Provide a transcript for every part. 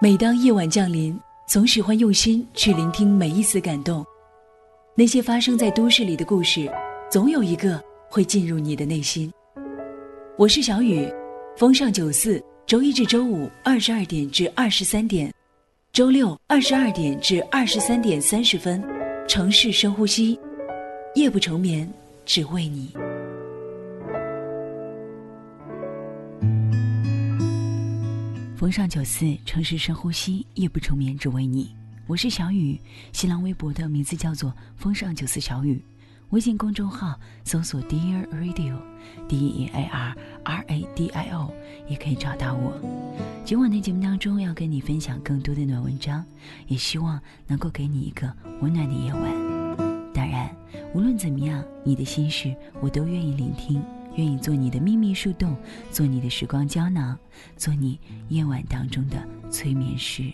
每当夜晚降临，总喜欢用心去聆听每一丝感动。那些发生在都市里的故事，总有一个会进入你的内心。我是小雨，风尚九四，周一至周五二十二点至二十三点，周六二十二点至二十三点三十分，城市深呼吸，夜不成眠，只为你。风尚九四，城市深呼吸，夜不成眠，只为你。我是小雨，新浪微博的名字叫做风尚九四小雨，微信公众号搜索 Dear Radio，D E A R R A D I O，也可以找到我。今晚的节目当中要跟你分享更多的暖文章，也希望能够给你一个温暖的夜晚。当然，无论怎么样，你的心事我都愿意聆听。愿意做你的秘密树洞，做你的时光胶囊，做你夜晚当中的催眠师。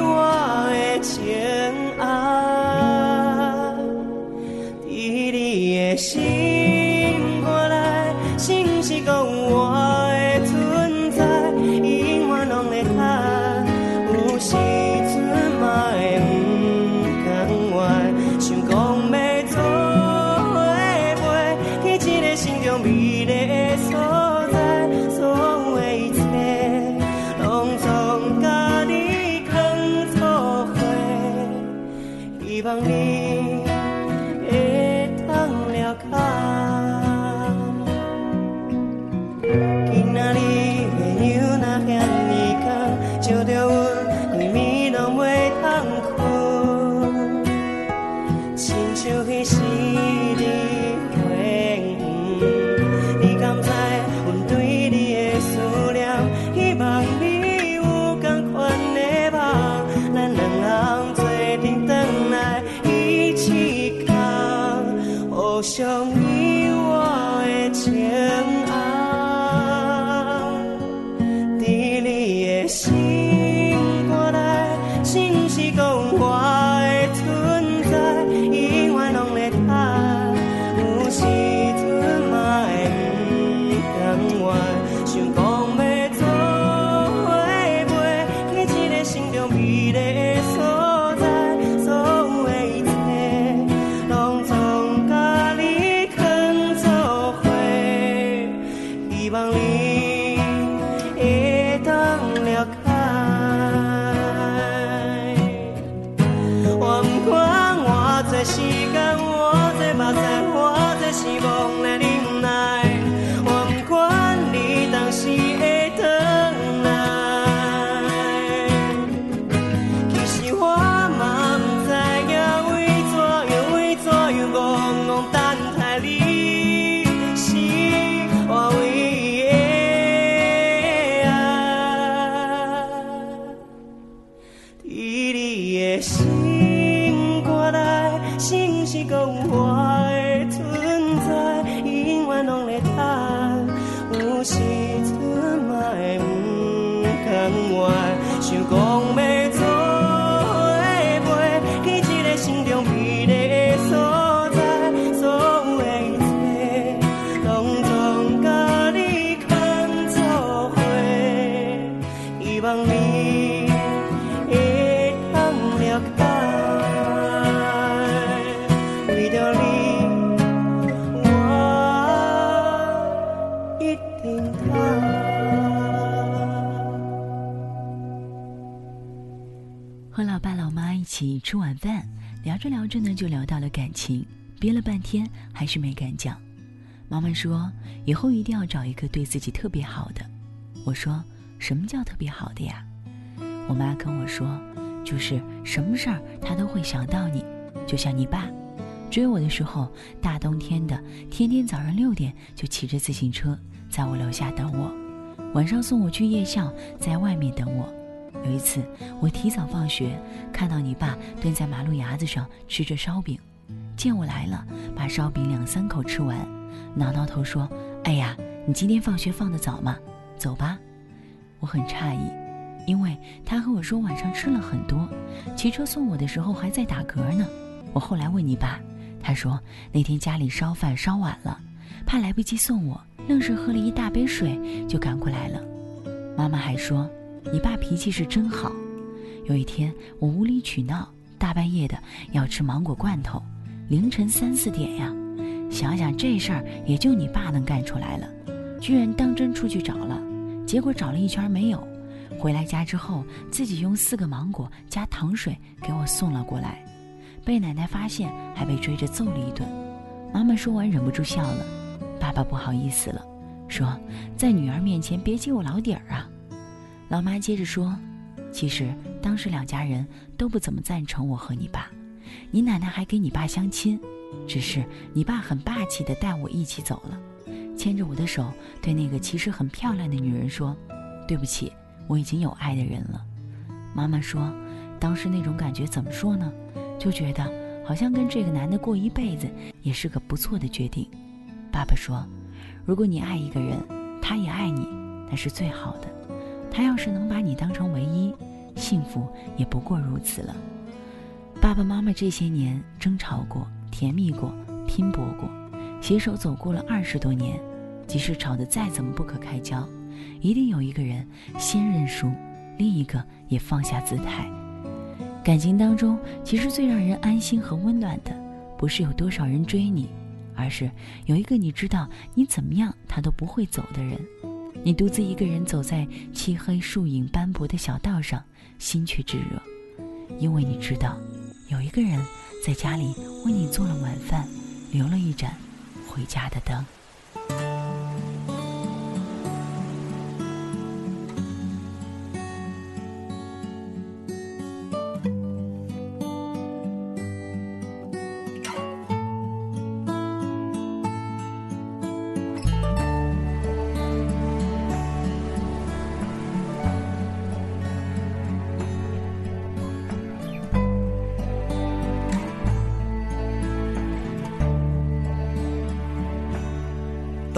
我的情爱，在你的心你一起吃晚饭，聊着聊着呢，就聊到了感情，憋了半天还是没敢讲。妈妈说以后一定要找一个对自己特别好的。我说什么叫特别好的呀？我妈跟我说，就是什么事儿她都会想到你，就像你爸。追我的时候，大冬天的，天天早上六点就骑着自行车在我楼下等我，晚上送我去夜校，在外面等我。有一次，我提早放学，看到你爸蹲在马路牙子上吃着烧饼，见我来了，把烧饼两三口吃完，挠挠头说：“哎呀，你今天放学放得早吗？走吧。”我很诧异，因为他和我说晚上吃了很多，骑车送我的时候还在打嗝呢。我后来问你爸。他说：“那天家里烧饭烧晚了，怕来不及送我，愣是喝了一大杯水就赶过来了。”妈妈还说：“你爸脾气是真好。”有一天我无理取闹，大半夜的要吃芒果罐头，凌晨三四点呀，想想这事儿也就你爸能干出来了，居然当真出去找了，结果找了一圈没有，回来家之后自己用四个芒果加糖水给我送了过来。被奶奶发现，还被追着揍了一顿。妈妈说完，忍不住笑了。爸爸不好意思了，说：“在女儿面前别揭我老底儿啊。”老妈接着说：“其实当时两家人都不怎么赞成我和你爸，你奶奶还给你爸相亲，只是你爸很霸气的带我一起走了，牵着我的手，对那个其实很漂亮的女人说：‘对不起，我已经有爱的人了。’妈妈说，当时那种感觉怎么说呢？”就觉得好像跟这个男的过一辈子也是个不错的决定。爸爸说：“如果你爱一个人，他也爱你，那是最好的。他要是能把你当成唯一，幸福也不过如此了。”爸爸妈妈这些年争吵过、甜蜜过、拼搏过，携手走过了二十多年。即使吵得再怎么不可开交，一定有一个人先认输，另一个也放下姿态。感情当中，其实最让人安心和温暖的，不是有多少人追你，而是有一个你知道你怎么样他都不会走的人。你独自一个人走在漆黑树影斑驳的小道上，心却炙热，因为你知道，有一个人在家里为你做了晚饭，留了一盏回家的灯。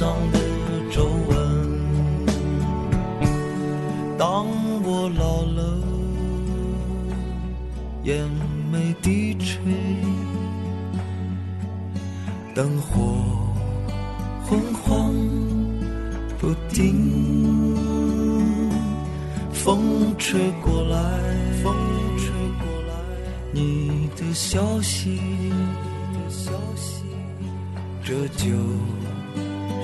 上的皱纹。当我老了，眼眉低垂，灯火昏黄不定，风吹过来，风吹过来，你的消息，你的消息，这就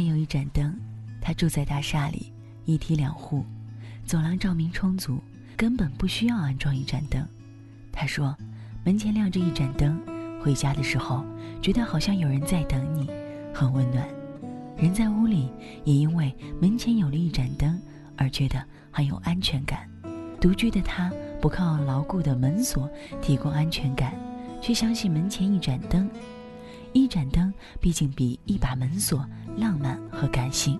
前有一盏灯，他住在大厦里，一梯两户，走廊照明充足，根本不需要安装一盏灯。他说，门前亮着一盏灯，回家的时候觉得好像有人在等你，很温暖。人在屋里也因为门前有了一盏灯而觉得很有安全感。独居的他不靠牢固的门锁提供安全感，却相信门前一盏灯。一盏灯毕竟比一把门锁浪漫和感性。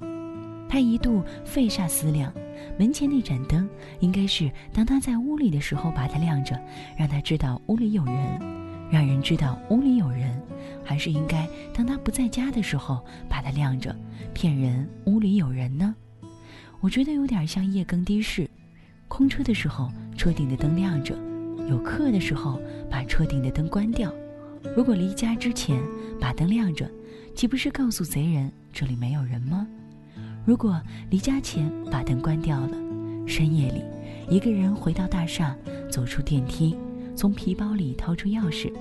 他一度费煞思量，门前那盏灯应该是当他在屋里的时候把它亮着，让他知道屋里有人，让人知道屋里有人，还是应该当他不在家的时候把它亮着，骗人屋里有人呢？我觉得有点像夜更的士，空车的时候车顶的灯亮着，有客的时候把车顶的灯关掉。如果离家之前把灯亮着，岂不是告诉贼人这里没有人吗？如果离家前把灯关掉了，深夜里一个人回到大厦，走出电梯，从皮包里掏出钥匙，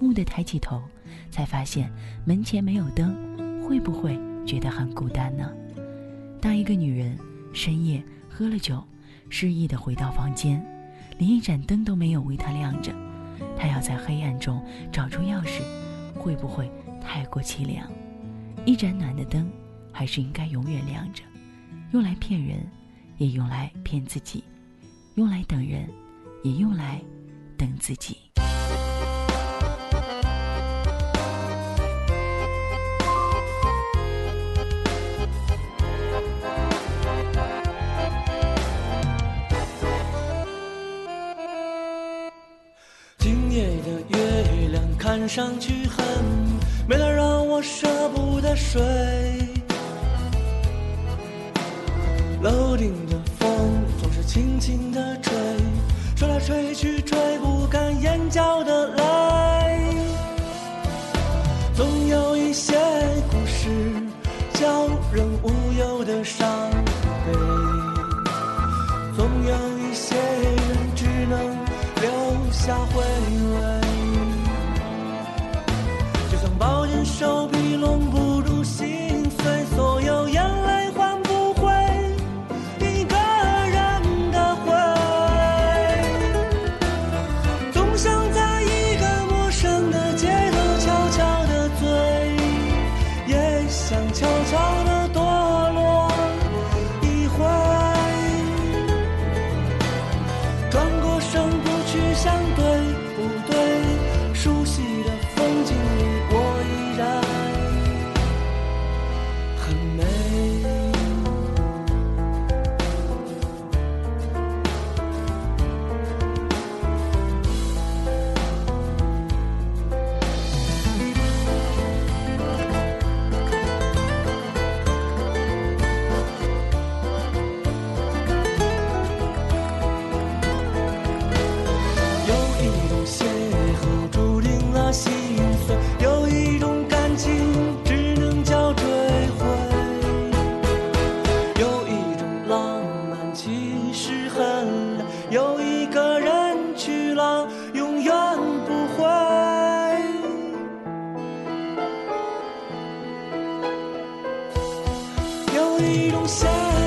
蓦地抬起头，才发现门前没有灯，会不会觉得很孤单呢？当一个女人深夜喝了酒，失意地回到房间，连一盏灯都没有为她亮着。他要在黑暗中找出钥匙，会不会太过凄凉？一盏暖的灯，还是应该永远亮着，用来骗人，也用来骗自己；用来等人，也用来等自己。上去很美得让我舍不得睡。楼顶的风总是轻轻地吹，吹来吹去吹不干眼角的泪。总有一些故事叫人无忧的伤 viram céu.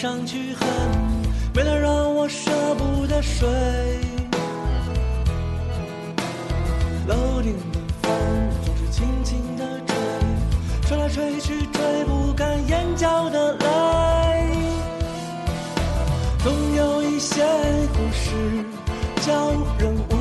上去恨为了让我舍不得睡。楼顶的风总是轻轻的吹吹来吹去吹不干眼角的泪总有一些故事叫人无